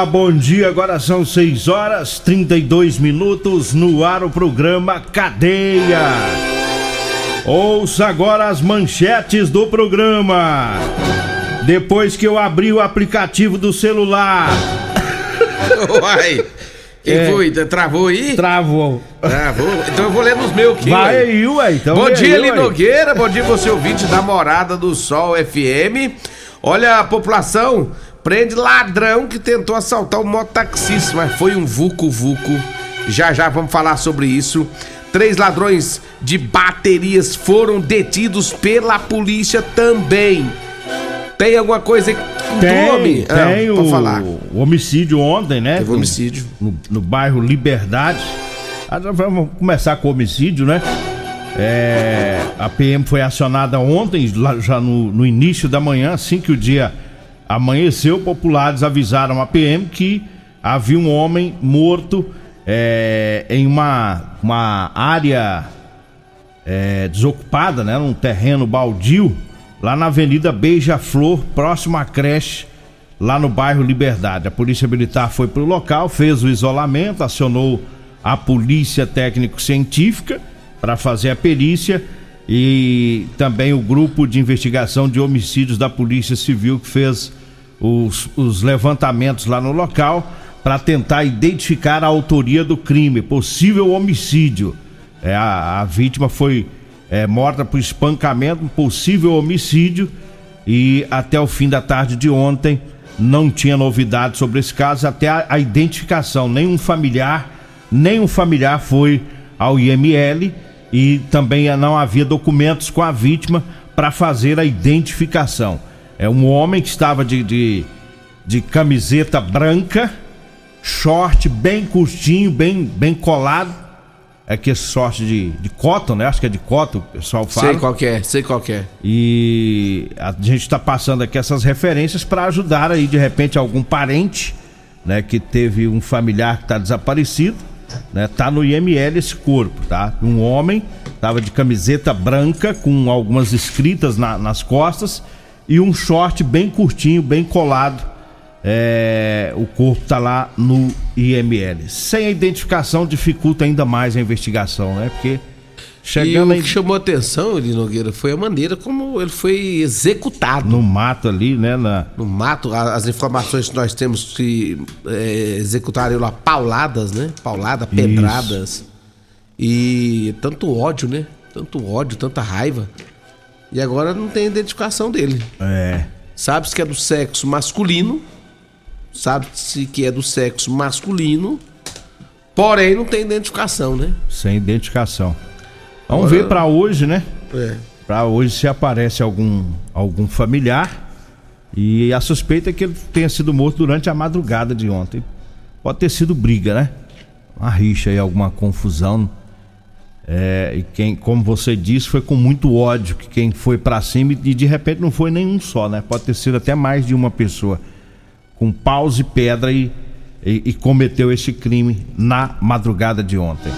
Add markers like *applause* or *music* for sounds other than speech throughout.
Olá, bom dia. Agora são 6 horas 32 minutos no ar o programa Cadeia. Ouça agora as manchetes do programa. Depois que eu abri o aplicativo do celular. *laughs* Uai, quem É. foi? Travou aí? Travou. Travou? Então eu vou ler nos meus aqui. Vai aí, ué. Então bom dia, aí. Nogueira. Bom dia, você ouvinte da Morada do Sol FM. Olha, a população prende ladrão que tentou assaltar um mototaxista, mas foi um vucu-vucu. Já já vamos falar sobre isso. Três ladrões de baterias foram detidos pela polícia também. Tem alguma coisa Tem, tu, homem? Ah, tem pode o, falar. o homicídio ontem, né? Teve homicídio. No, no bairro Liberdade. Ah, Vamos começar com o homicídio, né? É, a PM foi acionada ontem, já no, no início da manhã, assim que o dia amanheceu, populares avisaram a PM que havia um homem morto é, em uma, uma área é, desocupada, né? Num terreno baldio, lá na Avenida Beija-Flor, próximo à creche, lá no bairro Liberdade. A Polícia Militar foi para o local, fez o isolamento, acionou a Polícia Técnico-Científica para fazer a perícia e também o grupo de investigação de homicídios da Polícia Civil que fez os, os levantamentos lá no local para tentar identificar a autoria do crime, possível homicídio. É, a, a vítima foi é, morta por espancamento, possível homicídio, e até o fim da tarde de ontem não tinha novidade sobre esse caso, até a, a identificação. Nenhum familiar, nenhum familiar foi ao IML e também não havia documentos com a vítima para fazer a identificação. É um homem que estava de, de, de camiseta branca, short bem curtinho, bem, bem colado. É que esse short de, de cotton, né? Acho que é de cotton, o pessoal fala. Sei qual é, sei qual que é. E a gente está passando aqui essas referências para ajudar aí de repente algum parente, né, que teve um familiar que está desaparecido, né? Tá no IML esse corpo, tá? Um homem tava de camiseta branca com algumas escritas na- nas costas e um short bem curtinho, bem colado. É, o corpo tá lá no IML. Sem a identificação dificulta ainda mais a investigação, né? Porque E chegando o aí que chamou atenção, Eli Nogueira, foi a maneira como ele foi executado. no mato ali, né? Na, No mato, as informações que nós temos que é, executaram lá pauladas, né? Paulada, pedradas. E tanto ódio, né? Tanto ódio, tanta raiva. E agora não tem identificação dele. é. Sabe-se que é do sexo masculino. Sabe-se que é do sexo masculino. Porém, não tem identificação, né? Sem identificação. Vamos Agora- ver pra hoje, né? É. Pra hoje se aparece algum, algum familiar. E a suspeita é que ele tenha sido morto durante a madrugada de ontem. Pode ter sido briga, né? Uma rixa aí, alguma confusão. É, e quem, como você disse, foi com muito ódio que quem foi pra cima e de repente não foi nenhum só, né? Pode ter sido até mais de uma pessoa com paus e pedra e, e, e cometeu esse crime na madrugada de ontem.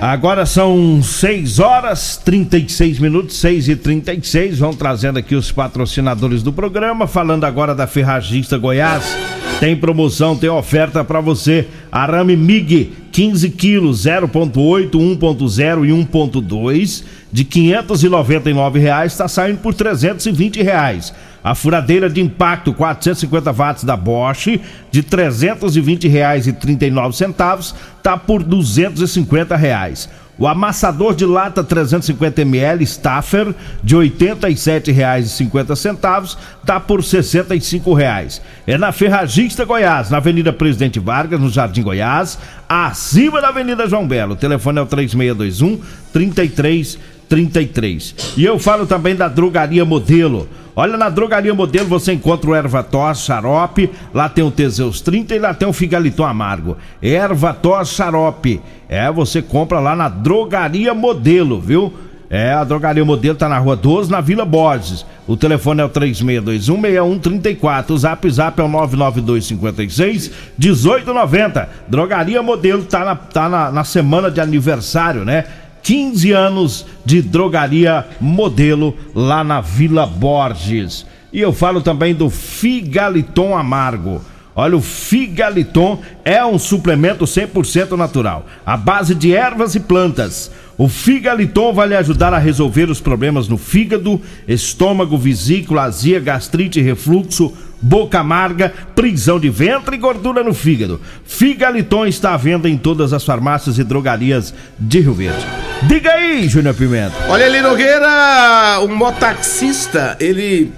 Agora são 6 horas 36 minutos, 6 e 36 Vão trazendo aqui os patrocinadores do programa. Falando agora da Ferragista Goiás. Tem promoção, tem oferta para você. Arame MIG 15 quilos, 0.8, 1.0 e 1.2 de 599 reais está saindo por 320 reais. A furadeira de impacto 450 watts da Bosch de 320 reais e 39 centavos tá por 250 reais. O amassador de lata 350 ml Staffer de R$ 87,50 tá por R$ 65,00. É na Ferragista Goiás, na Avenida Presidente Vargas, no Jardim Goiás, acima da Avenida João Belo. O telefone é o 3621 3333. E eu falo também da Drogaria Modelo. Olha, na Drogaria Modelo você encontra o erva tos, xarope, lá tem o Teseus 30 e lá tem o Figaliton Amargo. Erva tos, xarope. É, você compra lá na Drogaria Modelo, viu? É, a Drogaria Modelo tá na Rua 12, na Vila Borges. O telefone é o 36216134. O zap zap é o 99256 1890. Drogaria Modelo tá na, tá na, na semana de aniversário, né? 15 anos de drogaria modelo lá na Vila Borges. E eu falo também do Figaliton Amargo. Olha, o Figaliton é um suplemento 100% natural, à base de ervas e plantas. O Figaliton vai lhe ajudar a resolver os problemas no fígado, estômago, vesícula, azia, gastrite, refluxo, boca amarga, prisão de ventre e gordura no fígado. Figaliton está à venda em todas as farmácias e drogarias de Rio Verde. Diga aí, Júnior Pimenta. Olha ali, Nogueira, um motaxista, ele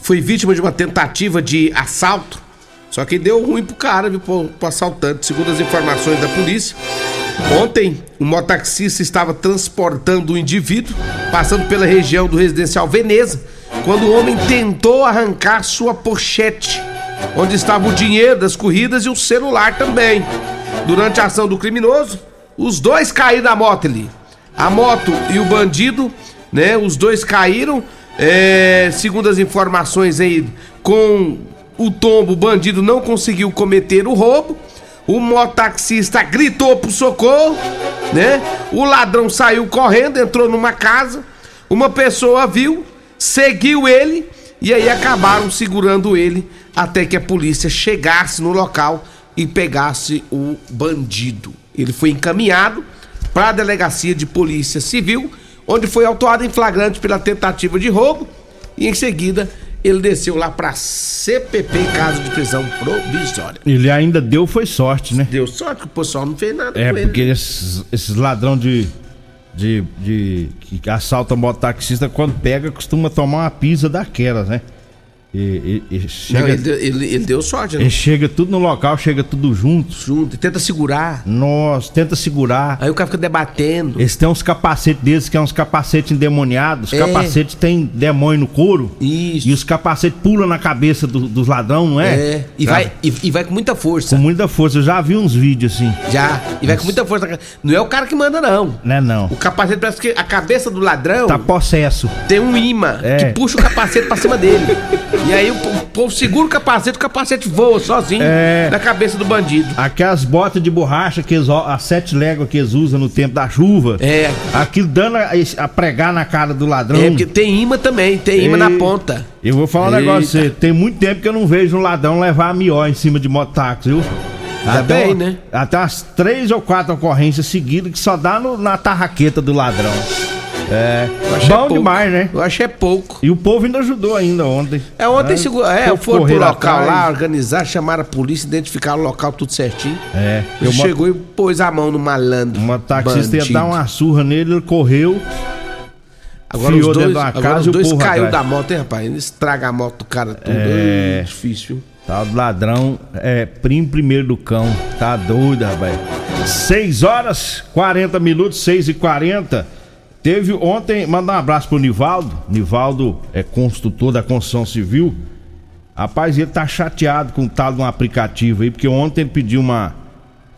foi vítima de uma tentativa de assalto, só que deu ruim pro cara, viu, pro, pro assaltante, segundo as informações da polícia. Ontem, o motaxista estava transportando um indivíduo, passando pela região do residencial Veneza, quando o homem tentou arrancar sua pochete, onde estava o dinheiro das corridas e o celular também. Durante a ação do criminoso, os dois caíram da moto ali. A moto e o bandido, né? Os dois caíram. É, segundo as informações aí, com o tombo, o bandido não conseguiu cometer o roubo. O mototaxista gritou pro socorro, né? O ladrão saiu correndo, entrou numa casa. Uma pessoa viu, seguiu ele e aí acabaram segurando ele até que a polícia chegasse no local e pegasse o bandido. Ele foi encaminhado para a delegacia de polícia civil, onde foi autuado em flagrante pela tentativa de roubo e em seguida ele desceu lá para CPP, caso de prisão provisória. Ele ainda deu foi sorte, né? Deu sorte que o pessoal não fez nada é, com ele. É, porque esses, esses ladrão de, de, de que assaltam mototaxista, quando pega, costuma tomar uma pisa daquelas, né? E, e, e chega, não, ele, ele, ele, deu sorte, né? Ele chega tudo no local, chega tudo junto. Junto, e tenta segurar. Nossa, tenta segurar. Aí o cara fica debatendo. Eles têm uns capacetes desses que é uns capacetes endemoniados. Os é. capacetes têm demônio no couro. Isso. E os capacetes pulam na cabeça do, dos ladrões, não é? É. E vai, e, e, vai com muita força. Com muita força. Eu já vi uns vídeos assim. Já. E vai com muita força. Não é o cara que manda, não. Não é não. O capacete parece que a cabeça do ladrão. Tá possesso. Tem um imã é. que puxa o capacete pra cima dele. *laughs* E aí o povo segura o capacete, o capacete voa sozinho é... na cabeça do bandido. Aquelas botas de borracha que eles, as sete léguas que eles usam no tempo da chuva. É. Aquilo dando a, a pregar na cara do ladrão. É, porque tem imã também, tem imã na ponta. Eu vou falar um Eita. negócio pra você. Tem muito tempo que eu não vejo um ladrão levar a mió em cima de mototáxi, viu? Até bem, né? Até umas três ou quatro ocorrências seguidas que só dá no, na tarraqueta do ladrão. É. Bom é demais, né? Eu achei é pouco. E o povo ainda ajudou ainda ontem. É, ontem é, segura, é foram pro local atrás. lá, organizar, chamaram a polícia, identificaram o local tudo certinho. É. Ele chegou e pôs a mão no malandro. Uma taxista bandido. ia dar uma surra nele, ele correu. Agora os dois, agora os dois caiu atrás. da moto, hein, rapaz? Ele estraga a moto do cara tudo. É, é difícil. Tá, o ladrão é primo primeiro do cão. Tá doido, rapaz. 6 horas 40 minutos, 6 e 40 Teve ontem, mandar um abraço pro Nivaldo. Nivaldo é construtor da construção civil. Rapaz, ele tá chateado com o tal de um aplicativo aí, porque ontem ele pediu uma,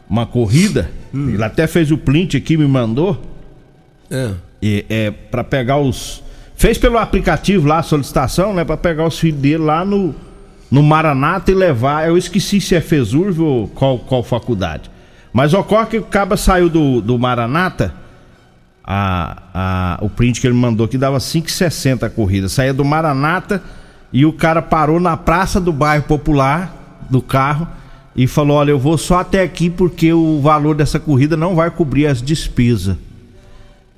uma corrida. Hum. Ele até fez o print aqui, me mandou. É. E, é para pegar os. Fez pelo aplicativo lá a solicitação, né? Para pegar os filhos dele lá no, no Maranata e levar. Eu esqueci se é FESURV ou qual, qual faculdade. Mas ocorre que o Caba saiu do, do Maranata a, a, o print que ele mandou que dava 5,60 a corrida. Saía do Maranata e o cara parou na praça do bairro popular do carro e falou: Olha, eu vou só até aqui porque o valor dessa corrida não vai cobrir as despesas.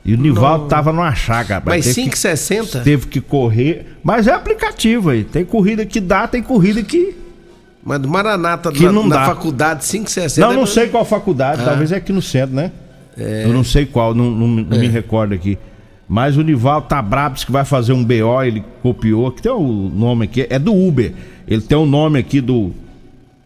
E o Nivaldo tava numa chaga. Mas 5,60? Teve que correr. Mas é aplicativo aí. Tem corrida que dá, tem corrida que. Mas do Maranata que na, não na dá. faculdade 5,60. Não, não é- sei qual faculdade. Ah. Talvez é aqui no centro, né? É. Eu não sei qual, não, não- não me recordo aqui. Mas o Nivaldo tá brabo, que vai fazer um BO, ele copiou, que tem o nome aqui, é do Uber. Ele tem o nome aqui do,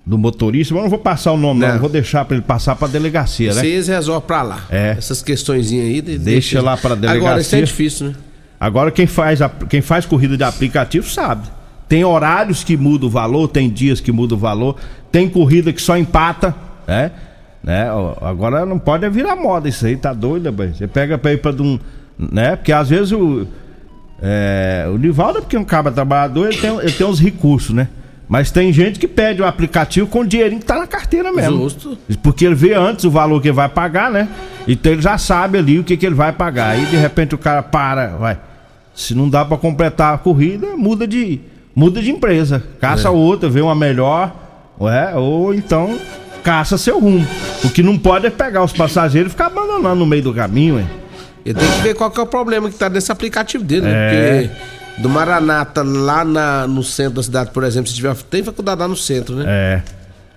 do motorista, mas não vou passar o nome, não. Não. vou deixar pra ele passar pra delegacia, né? Vocês resolvem pra lá. É. Essas questõezinhas aí. de- Deixa lá pra Agora, isso é delegacia. difícil, né? Agora quem faz, a- quem faz corrida de aplicativo sabe. Tem horários que muda o valor, tem dias que muda o valor, tem corrida que só empata, né? Né? Agora não pode virar moda isso aí, tá doido, bem. Você pega pra ir pra de um. Né? Porque às vezes o. É, o Nivaldo, porque é um cabra trabalhador, ele tem, ele tem uns recursos, né? Mas tem gente que pede o aplicativo com o dinheirinho que tá na carteira mesmo. Justo. Porque ele vê antes o valor que ele vai pagar, né? Então ele já sabe ali o que, que ele vai pagar. Aí de repente o cara para, vai. Se não dá pra completar a corrida, muda de muda de empresa, caça outra, vê uma melhor, ué, ou então caça seu rumo. O que não pode é pegar os passageiros e ficar abandonando no meio do caminho, hein? Ele tem que ver qual que é o problema que tá nesse aplicativo dele, né? É. Porque do Maranata, lá na- no centro da cidade, por exemplo, se tiver. Tem faculdade lá no centro, né? É,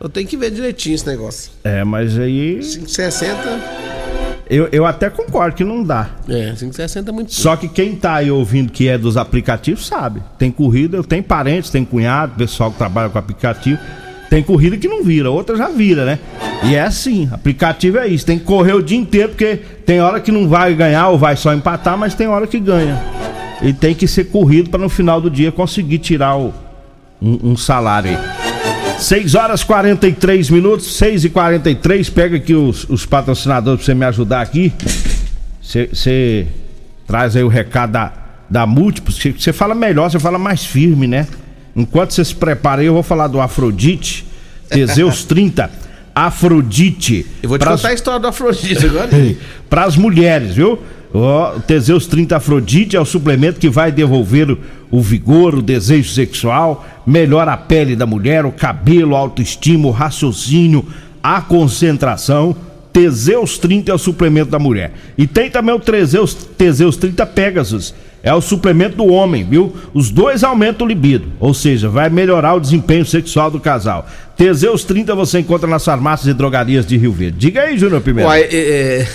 Eu tenho que ver direitinho esse negócio. é, mas aí 5,60. eu, eu até concordo que não dá. É, 5,60 é muito. Só que quem tá aí ouvindo que é dos aplicativos sabe. Tem corrida, eu tenho parentes, tem cunhado, pessoal que trabalha com aplicativo. Tem corrida que não vira, outra já vira, né? E é assim, aplicativo é isso. Tem que correr o dia inteiro, porque tem hora que não vai ganhar ou vai só empatar, mas tem hora que ganha. E tem que ser corrido para no final do dia conseguir tirar o- um, um salário aí. 6 horas 43 minutos, 6 e 43 Pega aqui os, os patrocinadores pra você me ajudar aqui. Você traz aí o recado da, da Múltiplos. Você fala melhor, você fala mais firme, né? Enquanto você se prepara aí, eu vou falar do Afrodite, Teseus *laughs* 30. Afrodite. Eu vou te Pras- contar a história do Afrodite agora. *laughs* para as mulheres, viu? Ó, Teseus 30 Afrodite é o suplemento que vai devolver o, o vigor, o desejo sexual, melhora a pele da mulher, o cabelo, a autoestima, o raciocínio, a concentração. Teseus 30 é o suplemento da mulher. E tem também o Teseus, Teseus 30 Pegasus. É o suplemento do homem, viu? Os dois aumentam o libido, ou seja, vai melhorar o desempenho sexual do casal. Teseus 30 você encontra nas farmácias e drogarias de Rio Verde. Diga aí, Júnior Pimenta. Uai, é, é,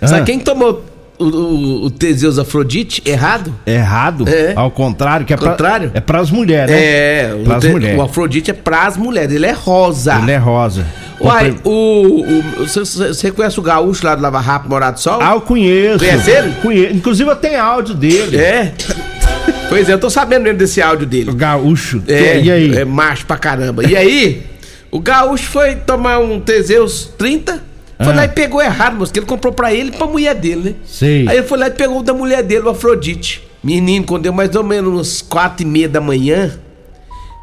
Ah. Sabe quem tomou o, o, o Teseus Afrodite errado? Errado. É. Ao contrário, que é Contrário? Pra, é pras mulheres, né? É, o, Pras te- mulheres. o Afrodite é pras mulheres, ele é rosa. Ele é rosa. Uai, o. Você conhece o gaúcho lá do Lava Rápido Morado do Sol? Ah, eu conheço. Conhece ele? Conheço. Inclusive eu tenho áudio dele. É. Pois é, eu tô sabendo mesmo desse áudio dele. O gaúcho. É, e aí? É macho pra caramba. E aí, o gaúcho foi tomar um Teseus 30, foi Ah. lá e pegou errado, moço, que ele comprou pra ele e pra mulher dele, né? Sei. Aí ele foi lá e pegou o da mulher dele, o Afrodite. Menino, quando deu mais ou menos uns quatro e meia da manhã,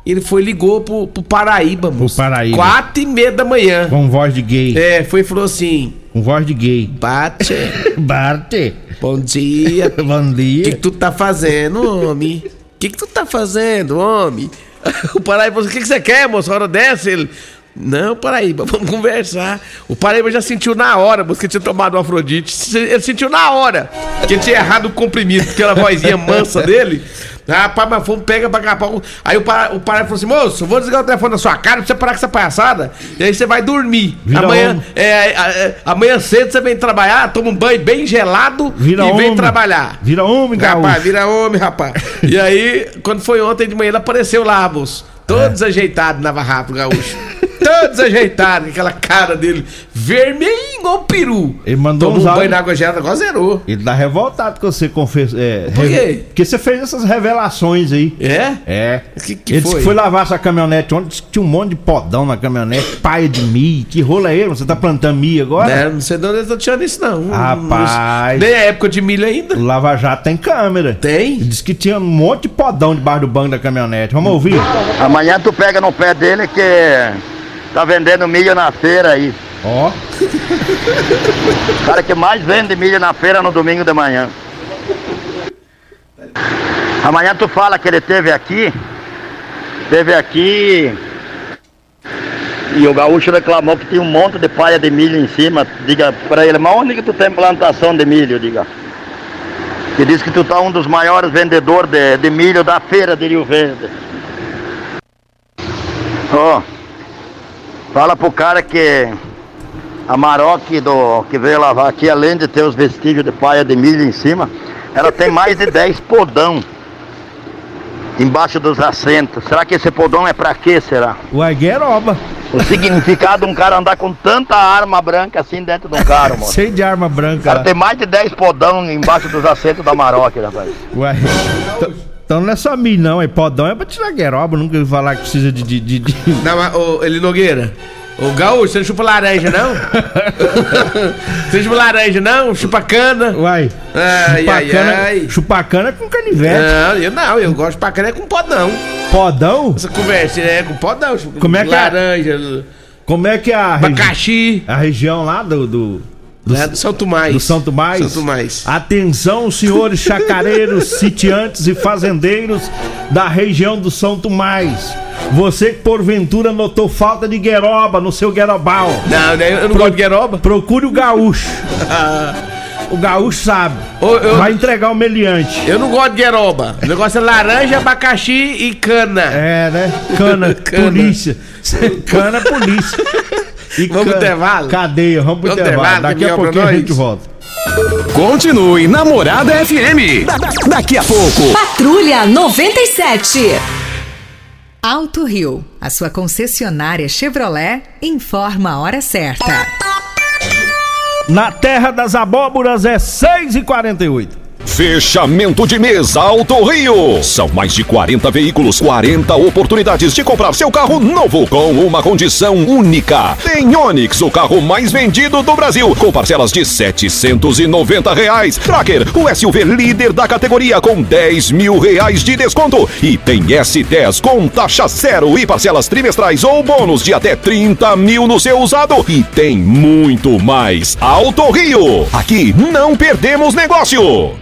ele foi ligou pro, pro Paraíba, moço. Paraíba. Quatro e meia da manhã. Com voz de gay. É, foi e falou assim, Com voz de gay. bate, *laughs* Barte. bom dia, *laughs* Bom O dia. que, que tu tá fazendo, homem? O que, que tu tá fazendo, homem? *laughs* O Paraíba falou: o que, que você quer, moço? A hora dessa? Ele. Não, Paraíba, vamos conversar. O Paraíba já sentiu na hora, moço, que tinha tomado o Afrodite. Ele sentiu na hora que ele tinha errado o comprimido, aquela vozinha mansa dele. Rapaz, mas fomos, pega pra cá. pra- Aí o Paraíba, o Paraíba falou assim: moço, eu vou desligar o telefone da sua cara pra você parar com essa palhaçada. E aí você vai dormir. Vira amanhã, homem. é, é, é, amanhã cedo você vem trabalhar, toma um banho bem gelado Vira e vem homem. trabalhar. Vira homem, gaúcho. Rapaz, vira homem, rapaz. E aí, quando foi ontem de manhã, ele apareceu lá, moço. Todo É. desajeitado, Rápido, gaúcho. Todo desajeitado, aquela cara dele vermelho igual um peru. Ele mandou Tomou um banho na água gelada, agora zerou. Ele tá revoltado com você confessa. É, Por quê? Porque você fez essas revelações aí. É? É. Que- que ele disse foi? que foi lavar sua caminhonete ontem, disse que tinha um monte de podão na caminhonete, paia de milho. Que rolo é ele? Você tá plantando milho agora? Né, não sei de onde eles estão tirando isso, não. Rapaz. Nem é época de milho ainda. O Lava Jato tem câmera. Tem? Ele disse que tinha um monte de podão debaixo do banco da caminhonete. Vamos ouvir? Amanhã tu pega no pé dele que tá vendendo milho na feira aí. Ó. O cara que mais vende milho na feira no domingo de manhã. Amanhã tu fala que ele teve aqui. Teve aqui. E o gaúcho reclamou que tinha um monte de palha de milho em cima. Diga pra ele, mas onde que tu tem plantação de milho? Diga. Que diz que tu tá um dos maiores vendedores de, de milho da feira de Rio Verde. Ó. fala pro cara que a Maroc do, que veio lavar aqui, além de ter os vestígios de palha de milho em cima, ela tem mais de 10 podão embaixo dos assentos. Será que esse podão é pra quê, será? Ué, gueroba. O significado de um cara andar com tanta arma branca assim dentro de um carro, mano. *laughs* Cheio de arma branca. Cara, lá. tem mais de 10 podão embaixo dos assentos da Maroc, rapaz. Ué. t- Então não é só milho, não. É podão é pra tirar gueroba. Nunca ouvi falar que precisa de. de, de, de- Não, mas, ô, Eli Nogueira. Ô, Gaúcho, você não chupa laranja, não? *laughs* você não chupa laranja, não? Chupa cana? Uai. Ai, ai, chupacana, ai. chupacana com canivete. Não, eu não, eu gosto de chupar cana é com podão. Podão? Essa conversa é com podão. chupa- Como é que é? Laranja, Como é que é a, regi- abacaxi. a região lá do. do... do- né, do São Tomás. Do São Tomás? São Tomás. Atenção, senhores chacareiros, *laughs* sitiantes e fazendeiros da região do São Tomás. Você que porventura notou falta de gueroba no seu guerobal. Não, né, eu não gosto de gueroba. Procure o gaúcho. O gaúcho sabe. Ô, eu- Vai entregar o meliante. Eu não gosto de gueroba. O negócio é laranja, abacaxi e cana. É, né? Cana, *laughs* Cana. polícia. *laughs* Cana, polícia. E Vamos pro intervalo? Cadeia, vamos pro intervalo. Daqui a pouquinho a gente volta. Continue Namorada FM. Da- da- Daqui a pouco. Patrulha 97. Alto Rio, a sua concessionária Chevrolet, informa a hora certa. Na terra das abóboras é 6h48. Fechamento de mês Alto Rio. São mais de 40 veículos, 40 oportunidades de comprar seu carro novo com uma condição única. Tem Onix, o carro mais vendido do Brasil, com parcelas de 790 reais. Tracker, o SUV líder da categoria com 10 mil reais de desconto. E tem S10 com taxa zero e parcelas trimestrais ou bônus de até 30 mil no seu usado. E tem muito mais. Alto Rio. Aqui não perdemos negócio.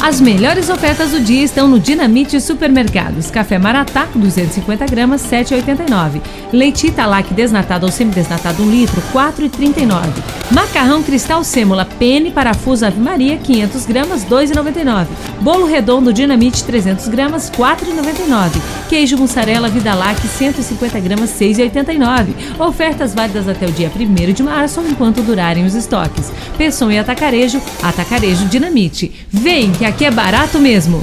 As melhores ofertas do dia estão no Dinamite Supermercados. Café Maratá, 250 gramas, 7,89. Leite Italac desnatado ou semidesnatado 1 litro, 4,39. Macarrão Cristal Sêmula, pene, parafuso Ave Maria, 500 gramas, 2,99. Bolo redondo Dinamite, 300 gramas, 4,99. Queijo mussarela Vidalac, 150 gramas, 6,89. Ofertas válidas até o dia 1 de março, enquanto durarem os estoques. Pessoa e Atacarejo, Atacarejo Dinamite. Vem que aqui é barato mesmo.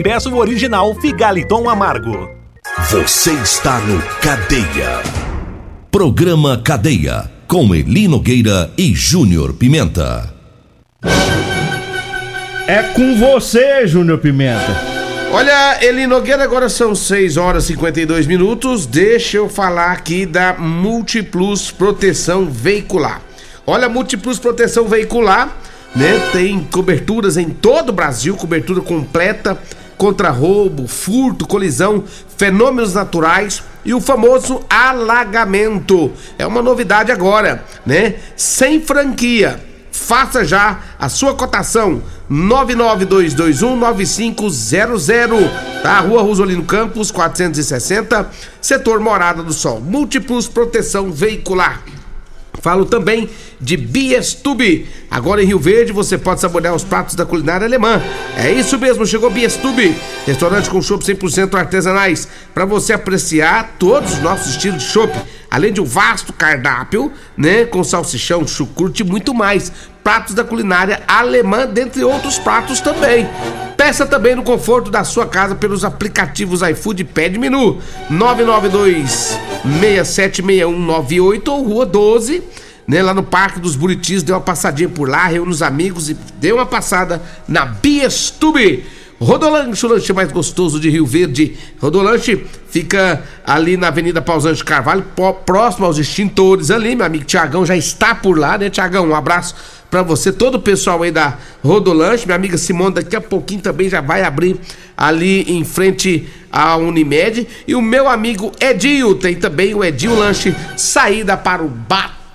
e peça o original Figaliton Amargo. Você está no Cadeia. Programa Cadeia com Eli Nogueira e Júnior Pimenta. É com você, Júnior Pimenta. Olha, Eli Nogueira, agora são 6 horas e 52 minutos. Deixa eu falar aqui da Multiplus Proteção Veicular. Olha, Multiplus Proteção Veicular, né? Tem coberturas em todo o Brasil, cobertura completa contra roubo, furto, colisão, fenômenos naturais e o famoso alagamento. É uma novidade agora, né? Sem franquia. Faça já a sua cotação 992219500, tá? Rua Rosolino Campos, 460, setor Morada do Sol. Múltiplos proteção veicular. Falo também de Biestube. Agora em Rio Verde você pode saborear os pratos da culinária alemã. É isso mesmo, chegou Biestube, restaurante com chopp 100% artesanais, para você apreciar todos os nossos estilos de chopp, além de um vasto cardápio, né, com salsichão, chucrute e muito mais. Pratos da culinária alemã, dentre outros pratos também. Peça também no conforto da sua casa pelos aplicativos iFood e Pede Menu 992 676198 ou Rua 12, né, lá no Parque dos Buritis, deu uma passadinha por lá, reúne os amigos e deu uma passada na Biestube. Rodolanche, o lanche mais gostoso de Rio Verde. Rodolanche fica ali na Avenida Pausante Carvalho, próximo aos extintores ali. Meu amigo Tiagão já está por lá, né, Tiagão? Um abraço para você, todo o pessoal aí da Rodolanche. Minha amiga Simone daqui a pouquinho também já vai abrir ali em frente à Unimed. E o meu amigo Edil, tem também o Edil Lanche, saída para o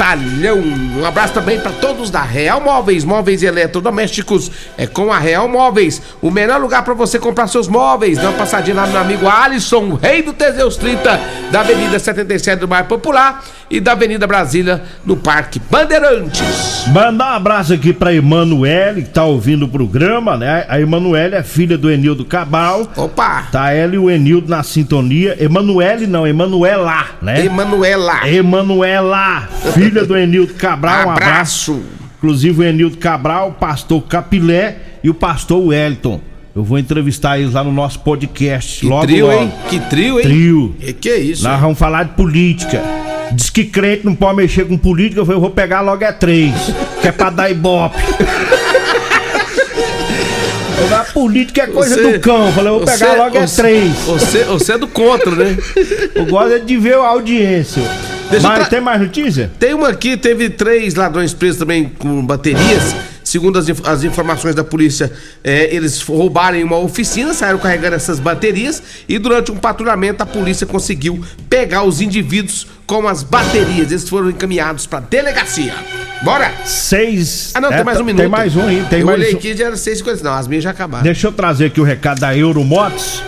Batalhão. Um abraço também para todos da Real Móveis, móveis eletrodomésticos. É com a Real Móveis, o melhor lugar para você comprar seus móveis. Dá uma passadinha lá no meu amigo Alisson, rei do Teseus 30, da Avenida 77 do Bairro Popular e da Avenida Brasília, no Parque Bandeirantes. Mandar um abraço aqui pra Emanuele, que tá ouvindo o programa, né? A Emanuele é filha do Enildo Cabal. Opa! Tá ela e o Enildo na sintonia. Emanuele não, Emanuela, né? Emanuela. Emanuela, filha do Enildo Cabral. Um abraço. Inclusive o Enildo Cabral, o pastor Capilé e o pastor Wellington. Eu vou entrevistar eles lá no nosso podcast. Que logo, trio, logo. hein? Que trio, hein? Trio. Que que é isso? Nós vamos falar de política. Diz que crente não pode mexer com política, eu falei, eu vou pegar logo é três, que é pra dar ibope. *laughs* A política é coisa Você- do cão, eu falei, eu vou pegar você- logo é você- três. Você, você é do contra, né? *laughs* Eu gosto de ver a audiência. Deixa Mas tra- tem mais notícia? Tem uma aqui, teve três ladrões presos também com baterias. Segundo as, as informações da polícia, é, eles roubaram uma oficina, saíram carregando essas baterias e durante um patrulhamento a polícia conseguiu pegar os indivíduos com as baterias. Eles foram encaminhados pra delegacia. Bora! Seis. Ah, não, É, tem mais um tem minuto. mais um aí, tem Eu mais olhei um. aqui já era seis coisas. Não, as minhas já acabaram. Deixa eu trazer aqui o recado da Euromotos.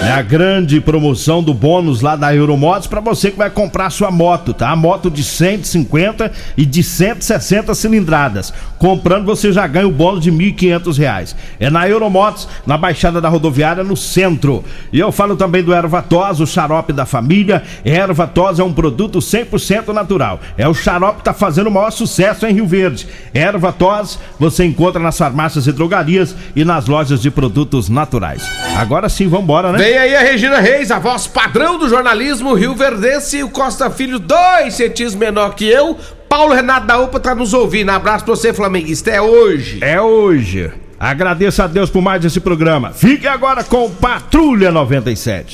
É a grande promoção do bônus lá da Euromotos para você que vai comprar sua moto, tá? A moto de 150 e de 160 cilindradas. Comprando você já ganha o bônus de 1.500 reais. É na Euromotos, na Baixada da Rodoviária, no centro. E eu falo também do Ervatos, o xarope da família. Ervatos é um produto 100% natural. É o xarope que tá fazendo o maior sucesso em Rio Verde. Ervatos você encontra nas farmácias e drogarias e nas lojas de produtos naturais. Agora sim, vambora, né? Vem aí a Regina Reis, a voz padrão do jornalismo Rio Verdense e o Costa Filho, dois centímetros menor que eu. Paulo Renato da UPA tá nos ouvindo. Abraço pra você, flamenguista. É hoje. É hoje. Agradeço a Deus por mais esse programa. Fique agora com Patrulha 97.